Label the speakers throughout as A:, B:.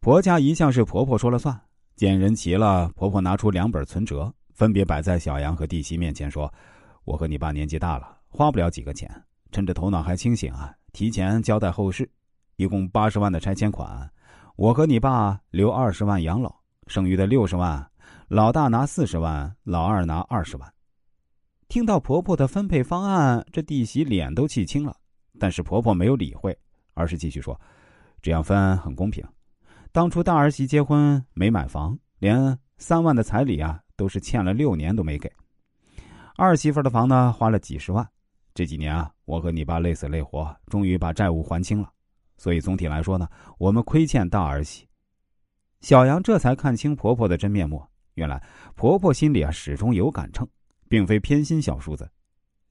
A: 婆家一向是婆婆说了算，见人齐了，婆婆拿出两本存折，分别摆在小杨和弟媳面前，说：“我和你爸年纪大了，花不了几个钱，趁着头脑还清醒啊，提前交代后事，一共八十万的拆迁款，我和你爸留二十万养老，剩余的六十万，老大拿四十万，老二拿二十万。”听到婆婆的分配方案，这弟媳脸都气青了，但是婆婆没有理会，而是继续说。这样分很公平。当初大儿媳结婚没买房，连三万的彩礼啊，都是欠了六年都没给。二媳妇的房呢，花了几十万。这几年啊，我和你爸累死累活，终于把债务还清了。所以总体来说呢，我们亏欠大儿媳。小杨这才看清婆婆的真面目。原来婆婆心里啊，始终有杆秤，并非偏心小叔子。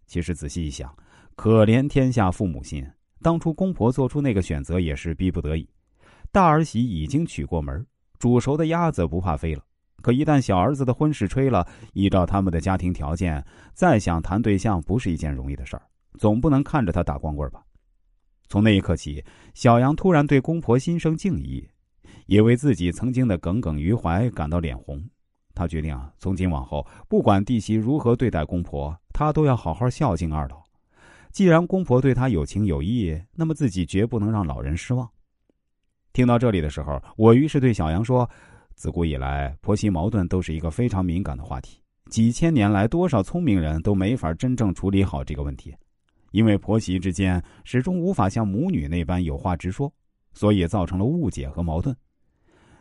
A: 其实仔细一想，可怜天下父母心。当初公婆做出那个选择也是逼不得已，大儿媳已经娶过门，煮熟的鸭子不怕飞了。可一旦小儿子的婚事吹了，依照他们的家庭条件，再想谈对象不是一件容易的事儿。总不能看着他打光棍吧？从那一刻起，小杨突然对公婆心生敬意，也为自己曾经的耿耿于怀感到脸红。他决定啊，从今往后，不管弟媳如何对待公婆，他都要好好孝敬二老。既然公婆对他有情有义，那么自己绝不能让老人失望。听到这里的时候，我于是对小杨说：“自古以来，婆媳矛盾都是一个非常敏感的话题。几千年来，多少聪明人都没法真正处理好这个问题，因为婆媳之间始终无法像母女那般有话直说，所以造成了误解和矛盾。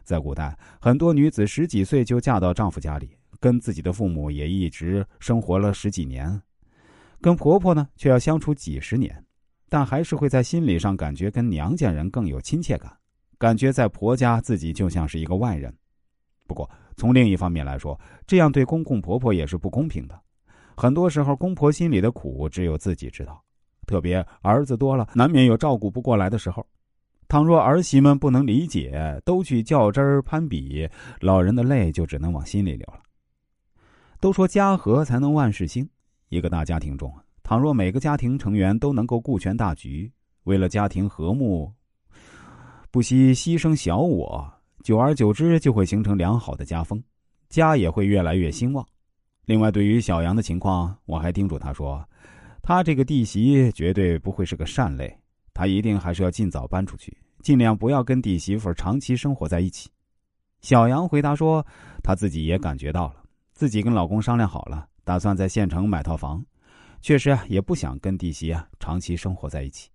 A: 在古代，很多女子十几岁就嫁到丈夫家里，跟自己的父母也一直生活了十几年。”跟婆婆呢，却要相处几十年，但还是会在心理上感觉跟娘家人更有亲切感，感觉在婆家自己就像是一个外人。不过从另一方面来说，这样对公公婆婆也是不公平的。很多时候，公婆心里的苦只有自己知道，特别儿子多了，难免有照顾不过来的时候。倘若儿媳们不能理解，都去较真儿攀比，老人的泪就只能往心里流了。都说家和才能万事兴。一个大家庭中，倘若每个家庭成员都能够顾全大局，为了家庭和睦，不惜牺牲小我，久而久之就会形成良好的家风，家也会越来越兴旺。另外，对于小杨的情况，我还叮嘱他说：“他这个弟媳绝对不会是个善类，他一定还是要尽早搬出去，尽量不要跟弟媳妇长期生活在一起。”小杨回答说：“他自己也感觉到了，自己跟老公商量好了。”打算在县城买套房，确实，也不想跟弟媳啊长期生活在一起。